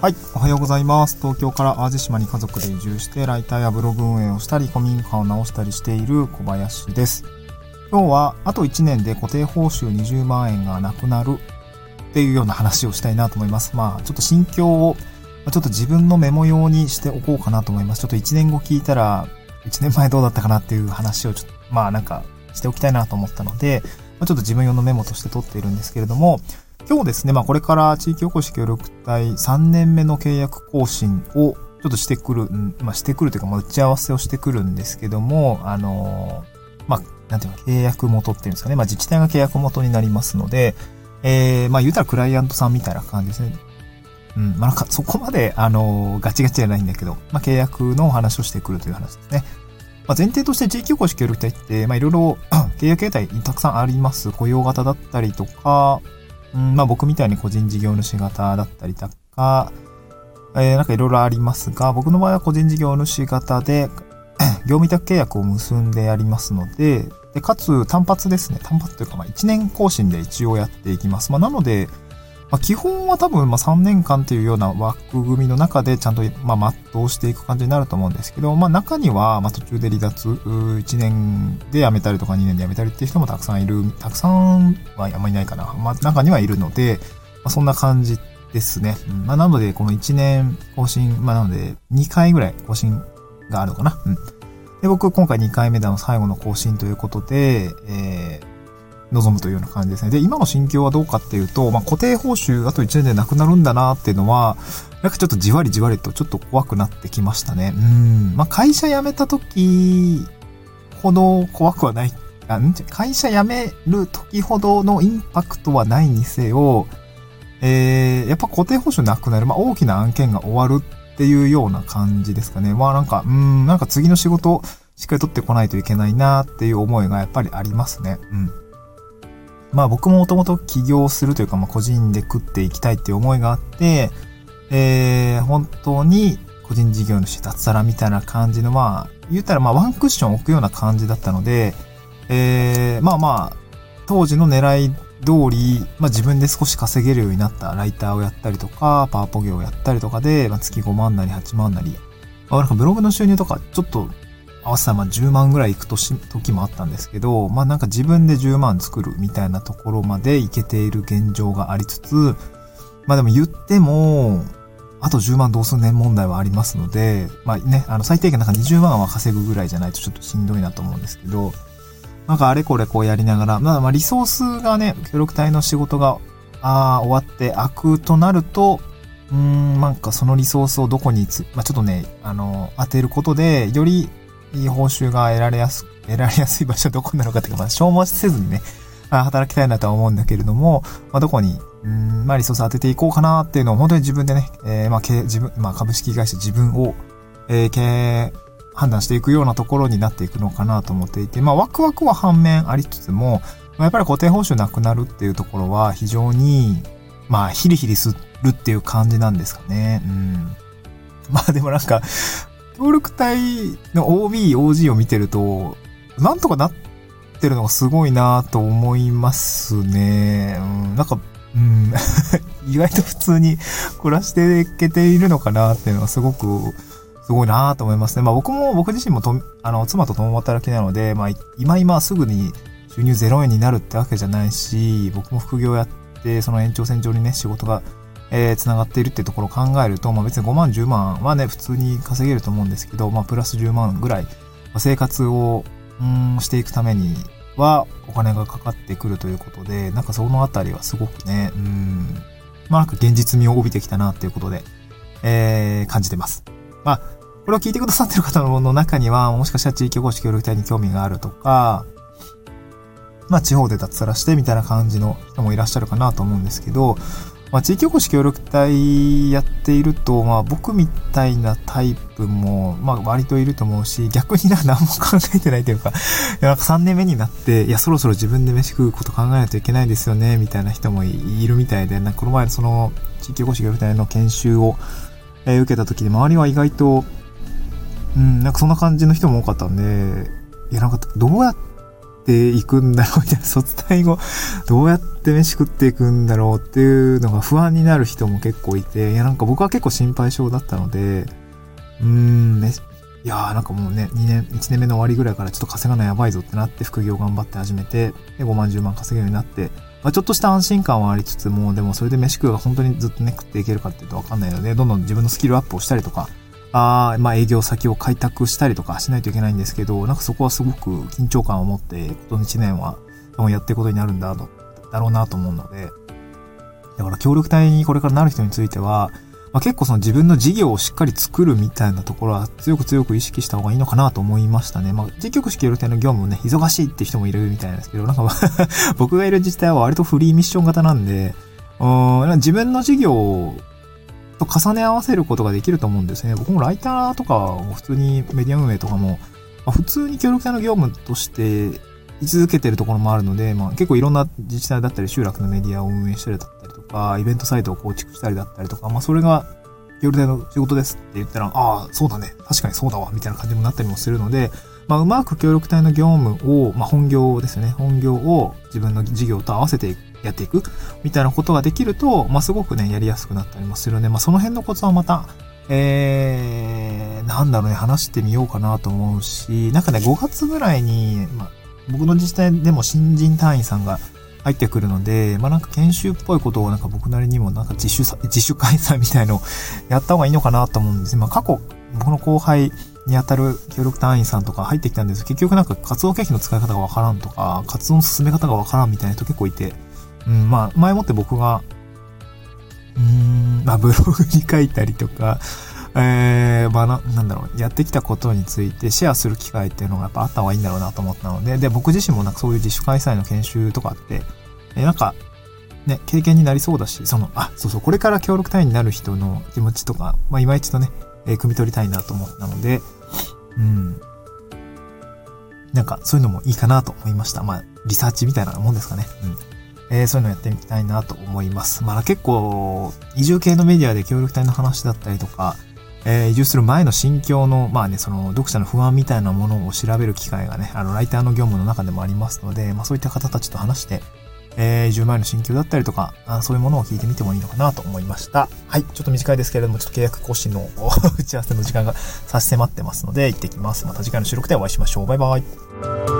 はい、おはようございます。東京から淡路島に家族で移住して、ライターやブログ運営をしたり、古民家を直したりしている小林です。今日は、あと1年で固定報酬20万円がなくなるっていうような話をしたいなと思います。まあ、ちょっと心境を、ちょっと自分のメモ用にしておこうかなと思います。ちょっと1年後聞いたら、1年前どうだったかなっていう話をちょっと、まあなんかしておきたいなと思ったので、ちょっと自分用のメモとして取っているんですけれども、今日ですね、まあこれから地域おこし協力隊3年目の契約更新をちょっとしてくる、まあしてくるというか、まあ打ち合わせをしてくるんですけども、あの、まあ、なんていうか、契約元っていうんですかね、まあ自治体が契約元になりますので、えー、まあ言うたらクライアントさんみたいな感じですね。うん、まあなんかそこまで、あの、ガチガチじゃないんだけど、まあ契約のお話をしてくるという話ですね。まあ、前提として地域おこし協力隊って、まあいろいろ 契約形態たくさんあります。雇用型だったりとか、うん、まあ僕みたいに個人事業主型だったりとか、えー、なんかいろいろありますが、僕の場合は個人事業主型で、業務委託契約を結んでやりますので、で、かつ単発ですね。単発というか、まあ1年更新で一応やっていきます。まあなので、まあ、基本は多分、ま、3年間というような枠組みの中でちゃんと、まあ、全うしていく感じになると思うんですけど、まあ、中には、ま、途中で離脱、1年で辞めたりとか2年で辞めたりっていう人もたくさんいる、たくさんはあんまりいないかな。まあ、中にはいるので、ま、そんな感じですね。まあ、なので、この1年更新、まあ、なので、2回ぐらい更新があるのかな。うん。で、僕、今回2回目での最後の更新ということで、えー、望むというような感じですね。で、今の心境はどうかっていうと、まあ、固定報酬あと1年でなくなるんだなっていうのは、なんかちょっとじわりじわりとちょっと怖くなってきましたね。うん。まあ、会社辞めた時ほど怖くはない。あ会社辞める時ほどのインパクトはないにせよ、えー、やっぱ固定報酬なくなる。まあ、大きな案件が終わるっていうような感じですかね。まあなんか、うん、なんか次の仕事しっかり取ってこないといけないなっていう思いがやっぱりありますね。うん。まあ僕ももともと起業するというか、まあ個人で食っていきたいっていう思いがあって、えー、本当に個人事業主脱サラみたいな感じの、まあ、言ったらまあワンクッション置くような感じだったので、えー、まあまあ、当時の狙い通り、まあ自分で少し稼げるようになったライターをやったりとか、パワポ業をやったりとかで、まあ月5万なり8万なり、まあなんかブログの収入とかちょっと合わせたらまあ10万ぐらい行く年時もあったんですけど、まあなんか自分で10万作るみたいなところまで行けている現状がありつつ、まあでも言っても、あと10万どうすんねん問題はありますので、まあね、あの最低限なんか20万は稼ぐぐらいじゃないとちょっとしんどいなと思うんですけど、なんかあれこれこうやりながら、まあまあリソースがね、協力隊の仕事が、ああ、終わって開くとなると、うん、なんかそのリソースをどこにつ、まあちょっとね、あの、当てることで、よりいい報酬が得られやす、得られやすい場所はどこなのかっていうか、まあ、消耗せずにね、働きたいなとは思うんだけれども、まあ、どこに、うん、まあ、リソース当てていこうかなっていうのを、本当に自分でね、えー、まあ、自分、まあ、株式会社自分を、えー、経営、判断していくようなところになっていくのかなと思っていて、まあ、ワクワクは反面ありつつも、まあ、やっぱり固定報酬なくなるっていうところは非常に、まあ、ヒリヒリするっていう感じなんですかね。うん。まあでもなんか、協力隊の OB、OG を見てると、なんとかなってるのがすごいなと思いますね。うん、なんか、うん、意外と普通に暮らしていけているのかなっていうのはすごく、すごいなと思いますね。まあ僕も、僕自身もと、あの、妻と共働きなので、まあ今今すぐに収入0円になるってわけじゃないし、僕も副業やって、その延長線上にね、仕事がえー、繋がっているっていうところを考えると、まあ別に5万、10万はね、普通に稼げると思うんですけど、まあプラス10万ぐらい、生活を、うん、していくためにはお金がかかってくるということで、なんかそのあたりはすごくね、うん、まあなんか現実味を帯びてきたなっていうことで、えー、感じてます。まあ、これを聞いてくださってる方の中には、もしかしたら地域おこし協力隊に興味があるとか、まあ地方で脱サラしてみたいな感じの人もいらっしゃるかなと思うんですけど、まあ、地域おこし協力隊やっていると、まあ、僕みたいなタイプも、まあ、割といると思うし、逆にな、何も考えてないというか、いや、なんか3年目になって、いや、そろそろ自分で飯食うこと考えないといけないですよね、みたいな人もいるみたいで、なんかこの前その、地域おこし協力隊の研修を、えー、受けた時に、周りは意外と、うん、なんかそんな感じの人も多かったんで、いや、なんか、どうやっっていくんだろうみたいな、卒退後、どうやって飯食っていくんだろうっていうのが不安になる人も結構いて、いやなんか僕は結構心配性だったので、うーん、ね、いやーなんかもうね、2年、1年目の終わりぐらいからちょっと稼がないやばいぞってなって副業頑張って始めて、で5万10万稼げるようになって、まあ、ちょっとした安心感はありつつも、でもそれで飯食うが本当にずっとね食っていけるかっていうとわかんないので、どんどん自分のスキルアップをしたりとか、あまあ営業先を開拓したりとかしないといけないんですけど、なんかそこはすごく緊張感を持って、この1年はやっていくことになるんだだろうなと思うので、だから協力隊にこれからなる人については、まあ、結構その自分の事業をしっかり作るみたいなところは強く強く意識した方がいいのかなと思いましたね。まあ、事業式協力隊の業務ね、忙しいって人もいるみたいなんですけど、なんか 僕がいる自治体は割とフリーミッション型なんで、うん自分の事業をと重ね合わせることができると思うんですね。僕もライターとか、普通にメディア運営とかも、まあ、普通に協力隊の業務として居続けてるところもあるので、まあ、結構いろんな自治体だったり集落のメディアを運営したりだったりとか、イベントサイトを構築したりだったりとか、まあ、それが協力隊の仕事ですって言ったら、ああ、そうだね。確かにそうだわ。みたいな感じになったりもするので、まあ、うまく協力隊の業務を、まあ、本業ですよね。本業を自分の事業と合わせていくやっていくみたいなことができると、まあ、すごくね、やりやすくなったりもするので、まあ、その辺のコツはまた、えー、なんだろうね、話してみようかなと思うし、なんかね、5月ぐらいに、まあ、僕の自治体でも新人隊員さんが入ってくるので、まあなんか研修っぽいことをなんか僕なりにもなんか自主、自主開催みたいのを やった方がいいのかなと思うんです。まあ過去、僕の後輩に当たる協力隊員さんとか入ってきたんです結局なんか活動経費の使い方がわからんとか、活動の進め方がわからんみたいな人結構いて、うん、まあ前もって僕が、うん、まあブログに書いたりとか、えー、まあな、なんだろう、やってきたことについてシェアする機会っていうのがやっぱあった方がいいんだろうなと思ったので、で、僕自身もなんかそういう自主開催の研修とかって、え、なんか、ね、経験になりそうだし、その、あ、そうそう、これから協力隊員になる人の気持ちとか、まあ今一度ね、えー、汲み取りたいなと思ったので、うん。なんか、そういうのもいいかなと思いました。まあ、リサーチみたいなもんですかね。うん。えー、そういうのやってみたいなと思います。まあ結構、移住系のメディアで協力隊の話だったりとか、えー、移住する前の心境の、まあね、その読者の不安みたいなものを調べる機会がね、あの、ライターの業務の中でもありますので、まあそういった方たちと話して、えー、移住前の心境だったりとかあ、そういうものを聞いてみてもいいのかなと思いました。はい。ちょっと短いですけれども、ちょっと契約更新の 打ち合わせの時間が差し迫ってますので、行ってきます。また次回の収録でお会いしましょう。バイバイ。